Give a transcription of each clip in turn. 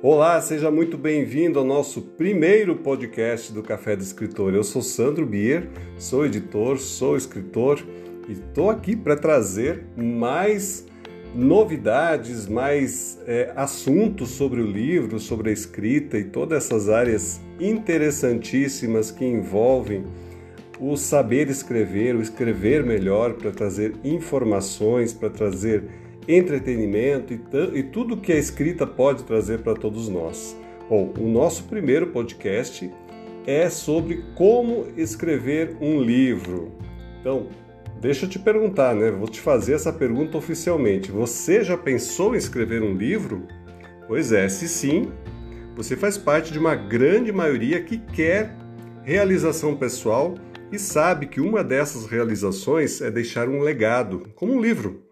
Olá, seja muito bem-vindo ao nosso primeiro podcast do Café do Escritor. Eu sou Sandro Bier, sou editor, sou escritor e estou aqui para trazer mais novidades, mais é, assuntos sobre o livro, sobre a escrita e todas essas áreas interessantíssimas que envolvem o saber escrever, o escrever melhor para trazer informações, para trazer entretenimento e, e tudo que a escrita pode trazer para todos nós. Bom, o nosso primeiro podcast é sobre como escrever um livro. Então, deixa eu te perguntar, né? Vou te fazer essa pergunta oficialmente. Você já pensou em escrever um livro? Pois é, se sim, você faz parte de uma grande maioria que quer realização pessoal e sabe que uma dessas realizações é deixar um legado, como um livro.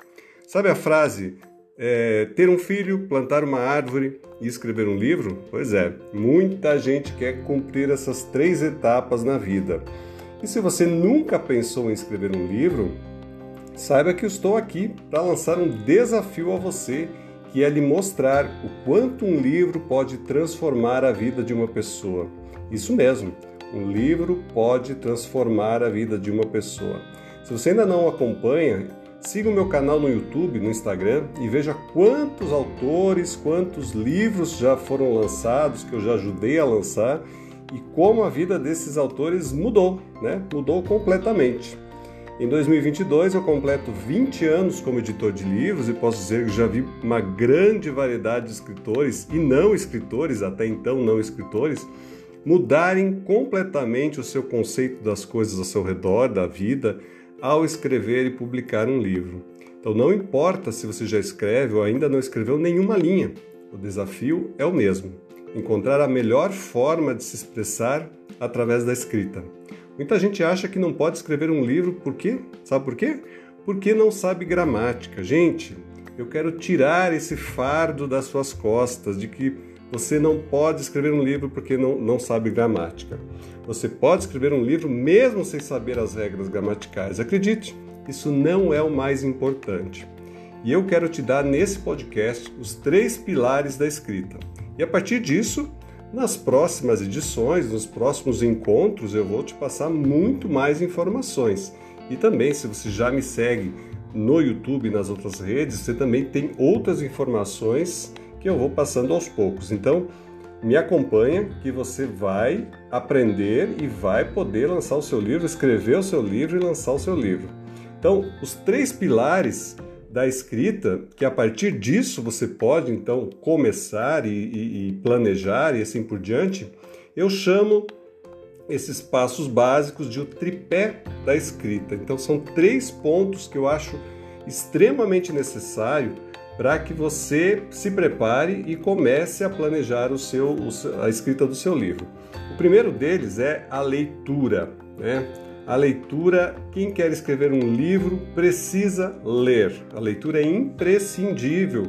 Sabe a frase é, ter um filho, plantar uma árvore e escrever um livro? Pois é, muita gente quer cumprir essas três etapas na vida. E se você nunca pensou em escrever um livro, saiba que eu estou aqui para lançar um desafio a você, que é lhe mostrar o quanto um livro pode transformar a vida de uma pessoa. Isso mesmo, um livro pode transformar a vida de uma pessoa. Se você ainda não acompanha, Siga o meu canal no YouTube, no Instagram e veja quantos autores, quantos livros já foram lançados, que eu já ajudei a lançar e como a vida desses autores mudou, né? Mudou completamente. Em 2022 eu completo 20 anos como editor de livros e posso dizer que já vi uma grande variedade de escritores e não escritores, até então não escritores, mudarem completamente o seu conceito das coisas ao seu redor, da vida, ao escrever e publicar um livro. Então, não importa se você já escreve ou ainda não escreveu nenhuma linha, o desafio é o mesmo: encontrar a melhor forma de se expressar através da escrita. Muita gente acha que não pode escrever um livro por quê? Sabe por quê? Porque não sabe gramática. Gente, eu quero tirar esse fardo das suas costas de que você não pode escrever um livro porque não, não sabe gramática. Você pode escrever um livro mesmo sem saber as regras gramaticais. Acredite, isso não é o mais importante. E eu quero te dar nesse podcast os três pilares da escrita. E a partir disso, nas próximas edições, nos próximos encontros, eu vou te passar muito mais informações. E também, se você já me segue no YouTube e nas outras redes, você também tem outras informações que eu vou passando aos poucos. Então, me acompanha que você vai aprender e vai poder lançar o seu livro, escrever o seu livro e lançar o seu livro. Então, os três pilares da escrita, que a partir disso você pode então começar e, e, e planejar e assim por diante, eu chamo esses passos básicos de o tripé da escrita. Então, são três pontos que eu acho extremamente necessário para que você se prepare e comece a planejar o seu, a escrita do seu livro. O primeiro deles é a leitura. Né? A leitura, quem quer escrever um livro precisa ler. A leitura é imprescindível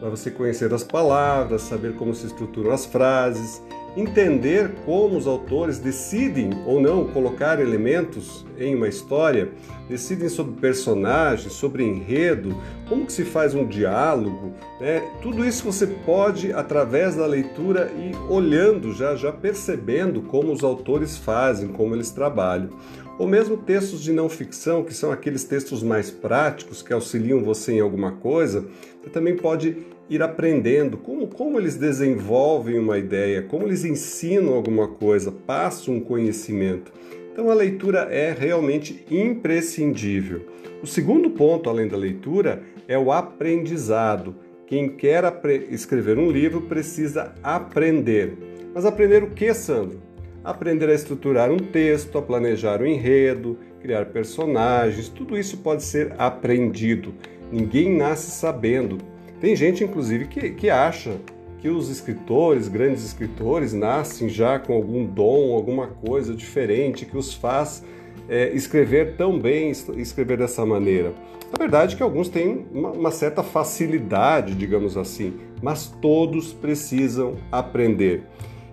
para você conhecer as palavras, saber como se estruturam as frases, entender como os autores decidem ou não colocar elementos em uma história, decidem sobre personagens, sobre enredo, como que se faz um diálogo, né? Tudo isso você pode através da leitura e olhando já, já percebendo como os autores fazem, como eles trabalham. Ou mesmo textos de não ficção, que são aqueles textos mais práticos que auxiliam você em alguma coisa, você também pode ir aprendendo como, como eles desenvolvem uma ideia, como eles ensinam alguma coisa, passam um conhecimento. Então a leitura é realmente imprescindível. O segundo ponto, além da leitura, é o aprendizado. Quem quer escrever um livro precisa aprender. Mas aprender o que, Sandro? Aprender a estruturar um texto, a planejar o um enredo, criar personagens, tudo isso pode ser aprendido. Ninguém nasce sabendo. Tem gente, inclusive, que, que acha que os escritores, grandes escritores, nascem já com algum dom, alguma coisa diferente que os faz é, escrever tão bem, escrever dessa maneira. A verdade é que alguns têm uma, uma certa facilidade, digamos assim, mas todos precisam aprender.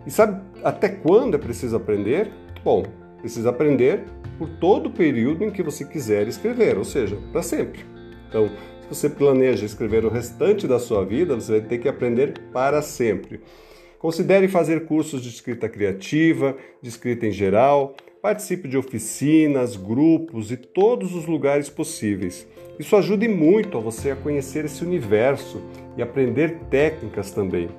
E sabe até quando é preciso aprender? Bom, precisa aprender por todo o período em que você quiser escrever, ou seja, para sempre. Então, se você planeja escrever o restante da sua vida, você vai ter que aprender para sempre. Considere fazer cursos de escrita criativa, de escrita em geral, participe de oficinas, grupos e todos os lugares possíveis. Isso ajude muito a você a conhecer esse universo e aprender técnicas também.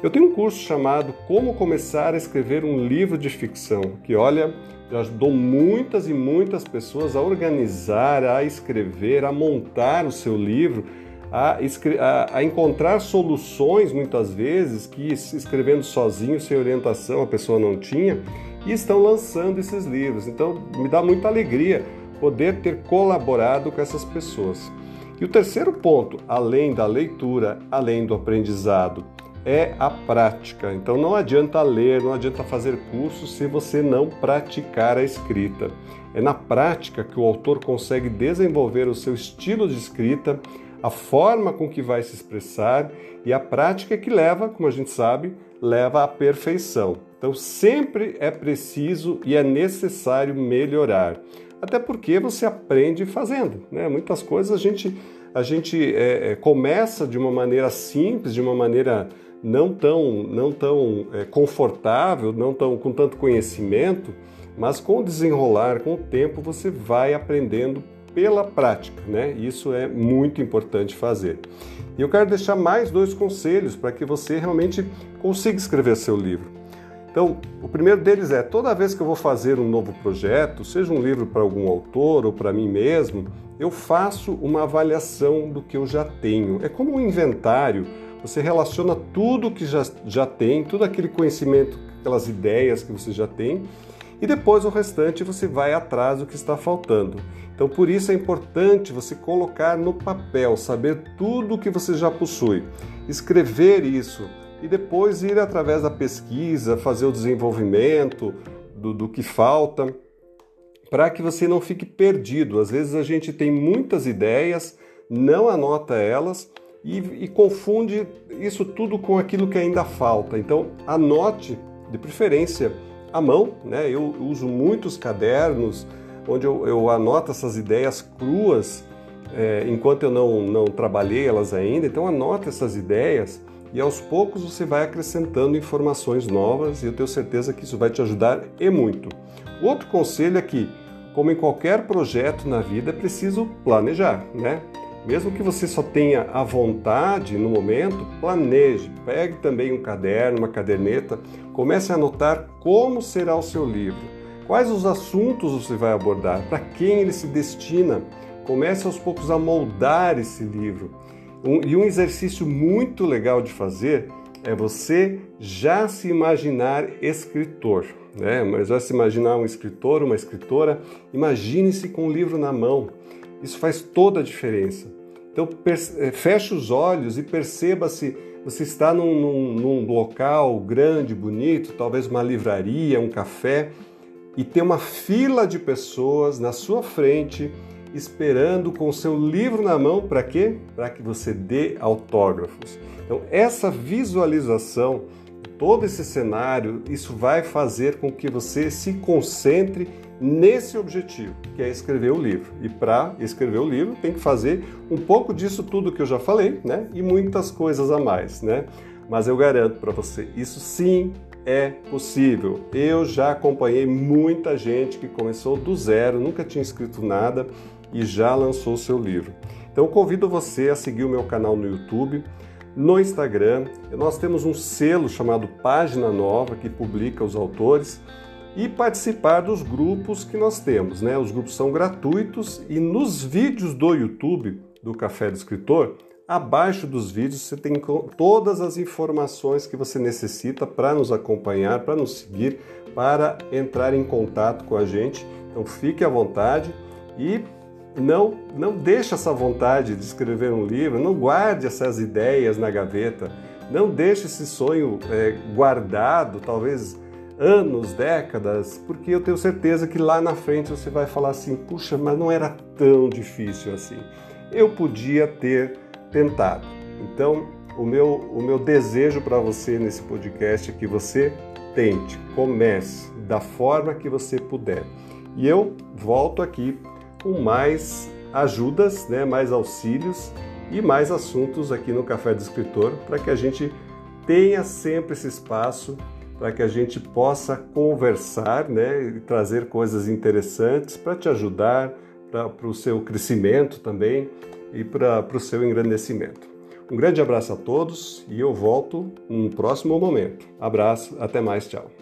Eu tenho um curso chamado Como Começar a Escrever um Livro de Ficção, que olha, já ajudou muitas e muitas pessoas a organizar, a escrever, a montar o seu livro, a, a, a encontrar soluções muitas vezes que escrevendo sozinho, sem orientação, a pessoa não tinha, e estão lançando esses livros. Então me dá muita alegria poder ter colaborado com essas pessoas. E o terceiro ponto, além da leitura, além do aprendizado, é a prática. Então não adianta ler, não adianta fazer cursos se você não praticar a escrita. É na prática que o autor consegue desenvolver o seu estilo de escrita, a forma com que vai se expressar e a prática que leva, como a gente sabe, leva à perfeição. Então sempre é preciso e é necessário melhorar. Até porque você aprende fazendo. Né? Muitas coisas a gente, a gente é, é começa de uma maneira simples, de uma maneira não tão, não tão é, confortável, não tão com tanto conhecimento, mas com o desenrolar, com o tempo, você vai aprendendo pela prática, né? Isso é muito importante fazer. E eu quero deixar mais dois conselhos para que você realmente consiga escrever seu livro. Então, o primeiro deles é: toda vez que eu vou fazer um novo projeto, seja um livro para algum autor ou para mim mesmo, eu faço uma avaliação do que eu já tenho. É como um inventário você relaciona tudo que já, já tem, todo aquele conhecimento, aquelas ideias que você já tem, e depois o restante você vai atrás do que está faltando. Então, por isso é importante você colocar no papel, saber tudo o que você já possui, escrever isso e depois ir através da pesquisa, fazer o desenvolvimento do, do que falta, para que você não fique perdido. Às vezes a gente tem muitas ideias, não anota elas e, e confunde isso tudo com aquilo que ainda falta. Então, anote, de preferência, à mão. Né? Eu uso muitos cadernos onde eu, eu anoto essas ideias cruas é, enquanto eu não, não trabalhei elas ainda. Então, anote essas ideias e aos poucos você vai acrescentando informações novas e eu tenho certeza que isso vai te ajudar e muito. Outro conselho é que, como em qualquer projeto na vida, é preciso planejar, né? Mesmo que você só tenha a vontade no momento, planeje. Pegue também um caderno, uma caderneta, comece a anotar como será o seu livro, quais os assuntos você vai abordar, para quem ele se destina. Comece aos poucos a moldar esse livro. Um, e um exercício muito legal de fazer é você já se imaginar escritor. Né? Mas já se imaginar um escritor, uma escritora, imagine-se com o livro na mão isso faz toda a diferença. Então, eh, feche os olhos e perceba se você está num, num, num, local grande, bonito, talvez uma livraria, um café, e tem uma fila de pessoas na sua frente esperando com o seu livro na mão para quê? Para que você dê autógrafos. Então, essa visualização, todo esse cenário, isso vai fazer com que você se concentre nesse objetivo, que é escrever o livro. E para escrever o livro, tem que fazer um pouco disso tudo que eu já falei, né? E muitas coisas a mais, né? Mas eu garanto para você, isso sim é possível. Eu já acompanhei muita gente que começou do zero, nunca tinha escrito nada e já lançou seu livro. Então convido você a seguir o meu canal no YouTube, no Instagram. Nós temos um selo chamado Página Nova que publica os autores e participar dos grupos que nós temos. Né? Os grupos são gratuitos e nos vídeos do YouTube do Café do Escritor, abaixo dos vídeos você tem todas as informações que você necessita para nos acompanhar, para nos seguir, para entrar em contato com a gente. Então fique à vontade e não, não deixe essa vontade de escrever um livro, não guarde essas ideias na gaveta, não deixe esse sonho é, guardado, talvez anos, décadas, porque eu tenho certeza que lá na frente você vai falar assim: puxa, mas não era tão difícil assim. Eu podia ter tentado. Então, o meu, o meu desejo para você nesse podcast é que você tente, comece da forma que você puder. E eu volto aqui com mais ajudas, né, mais auxílios e mais assuntos aqui no Café do Escritor para que a gente tenha sempre esse espaço para que a gente possa conversar né, e trazer coisas interessantes para te ajudar, para o seu crescimento também e para o seu engrandecimento. Um grande abraço a todos e eu volto num próximo momento. Abraço, até mais, tchau.